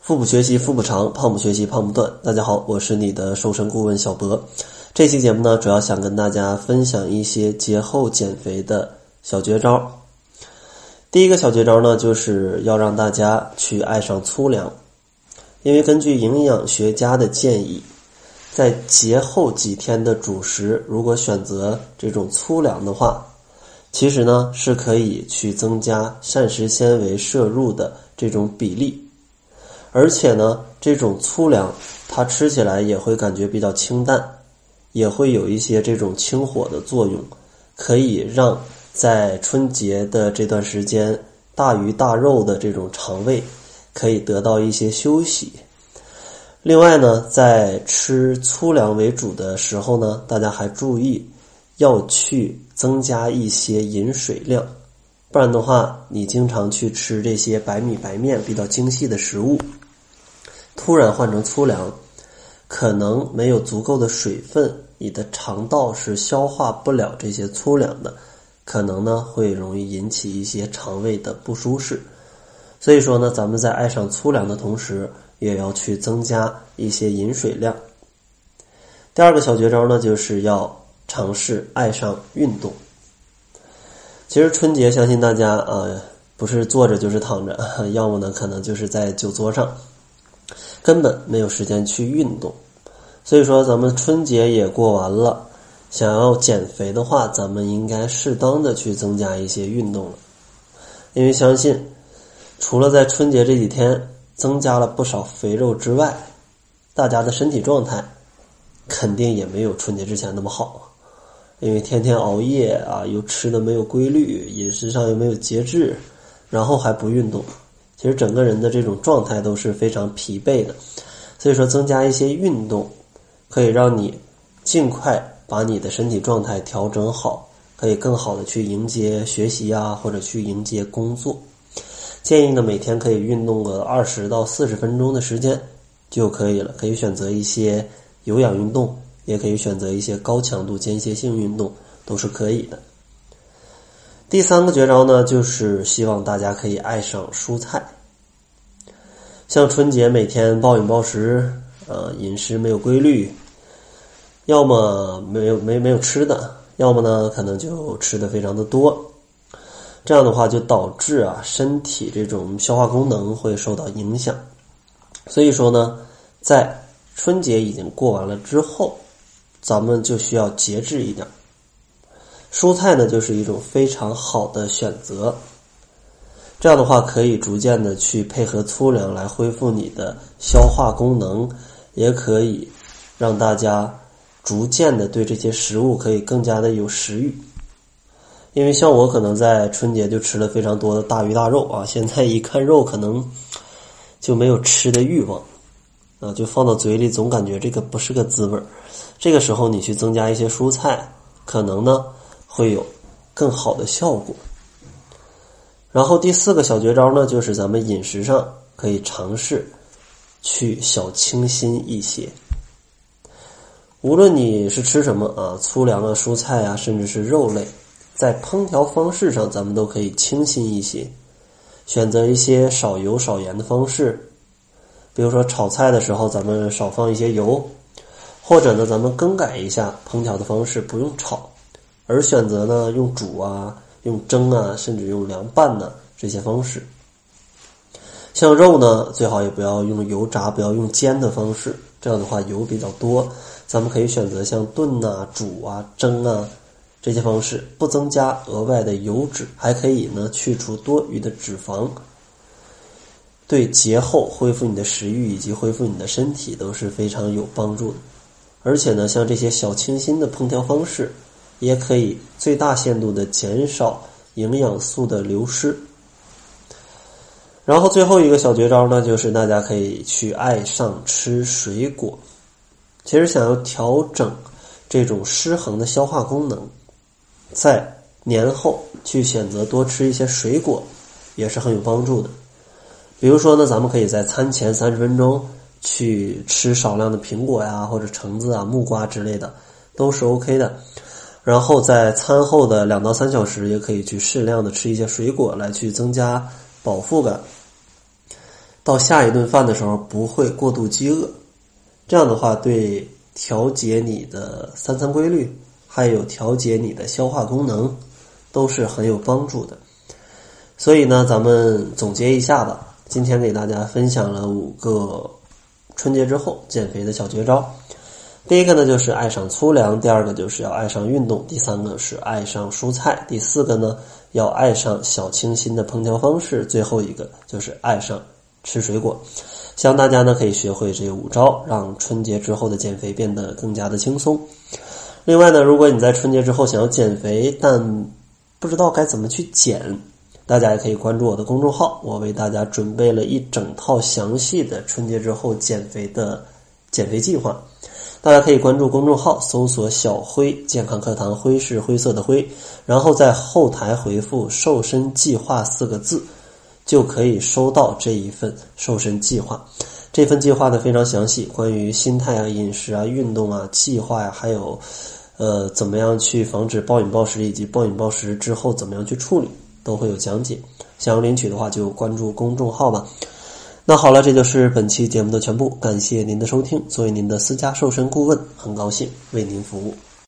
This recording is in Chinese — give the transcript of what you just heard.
腹部学习腹部长，胖不学习胖不断。大家好，我是你的瘦身顾问小博。这期节目呢，主要想跟大家分享一些节后减肥的小绝招。第一个小绝招呢，就是要让大家去爱上粗粮，因为根据营养学家的建议，在节后几天的主食，如果选择这种粗粮的话，其实呢是可以去增加膳食纤维摄入的这种比例。而且呢，这种粗粮它吃起来也会感觉比较清淡，也会有一些这种清火的作用，可以让在春节的这段时间大鱼大肉的这种肠胃可以得到一些休息。另外呢，在吃粗粮为主的时候呢，大家还注意要去增加一些饮水量，不然的话，你经常去吃这些白米白面比较精细的食物。突然换成粗粮，可能没有足够的水分，你的肠道是消化不了这些粗粮的，可能呢会容易引起一些肠胃的不舒适。所以说呢，咱们在爱上粗粮的同时，也要去增加一些饮水量。第二个小绝招呢，就是要尝试爱上运动。其实春节，相信大家啊，不是坐着就是躺着，要么呢可能就是在酒桌上。根本没有时间去运动，所以说咱们春节也过完了，想要减肥的话，咱们应该适当的去增加一些运动了。因为相信，除了在春节这几天增加了不少肥肉之外，大家的身体状态肯定也没有春节之前那么好。因为天天熬夜啊，又吃的没有规律，饮食上又没有节制，然后还不运动。其实整个人的这种状态都是非常疲惫的，所以说增加一些运动，可以让你尽快把你的身体状态调整好，可以更好的去迎接学习啊，或者去迎接工作。建议呢，每天可以运动个二十到四十分钟的时间就可以了。可以选择一些有氧运动，也可以选择一些高强度间歇性运动，都是可以的。第三个绝招呢，就是希望大家可以爱上蔬菜。像春节每天暴饮暴食，呃，饮食没有规律，要么没有没没有吃的，要么呢可能就吃的非常的多，这样的话就导致啊身体这种消化功能会受到影响。所以说呢，在春节已经过完了之后，咱们就需要节制一点。蔬菜呢，就是一种非常好的选择。这样的话，可以逐渐的去配合粗粮来恢复你的消化功能，也可以让大家逐渐的对这些食物可以更加的有食欲。因为像我可能在春节就吃了非常多的大鱼大肉啊，现在一看肉可能就没有吃的欲望啊，就放到嘴里总感觉这个不是个滋味儿。这个时候你去增加一些蔬菜，可能呢。会有更好的效果。然后第四个小绝招呢，就是咱们饮食上可以尝试去小清新一些。无论你是吃什么啊，粗粮啊、蔬菜啊，甚至是肉类，在烹调方式上，咱们都可以清新一些，选择一些少油少盐的方式。比如说炒菜的时候，咱们少放一些油，或者呢，咱们更改一下烹调的方式，不用炒。而选择呢，用煮啊，用蒸啊，甚至用凉拌呢这些方式。像肉呢，最好也不要用油炸，不要用煎的方式，这样的话油比较多。咱们可以选择像炖啊、煮啊、蒸啊这些方式，不增加额外的油脂，还可以呢去除多余的脂肪，对节后恢复你的食欲以及恢复你的身体都是非常有帮助的。而且呢，像这些小清新的烹调方式。也可以最大限度的减少营养素的流失。然后最后一个小绝招呢，就是大家可以去爱上吃水果。其实想要调整这种失衡的消化功能，在年后去选择多吃一些水果，也是很有帮助的。比如说呢，咱们可以在餐前三十分钟去吃少量的苹果呀，或者橙子啊、木瓜之类的，都是 OK 的。然后在餐后的两到三小时，也可以去适量的吃一些水果，来去增加饱腹感。到下一顿饭的时候不会过度饥饿。这样的话，对调节你的三餐规律，还有调节你的消化功能，都是很有帮助的。所以呢，咱们总结一下吧。今天给大家分享了五个春节之后减肥的小绝招。第一个呢，就是爱上粗粮；第二个就是要爱上运动；第三个是爱上蔬菜；第四个呢，要爱上小清新的烹调方式；最后一个就是爱上吃水果。希望大家呢可以学会这五招，让春节之后的减肥变得更加的轻松。另外呢，如果你在春节之后想要减肥，但不知道该怎么去减，大家也可以关注我的公众号，我为大家准备了一整套详细的春节之后减肥的减肥计划。大家可以关注公众号，搜索“小辉健康课堂”，灰是灰色的灰，然后在后台回复“瘦身计划”四个字，就可以收到这一份瘦身计划。这份计划呢非常详细，关于心态啊、饮食啊、运动啊、计划呀，还有呃怎么样去防止暴饮暴食，以及暴饮暴食之后怎么样去处理，都会有讲解。想要领取的话，就关注公众号吧。那好了，这就是本期节目的全部。感谢您的收听。作为您的私家瘦身顾问，很高兴为您服务。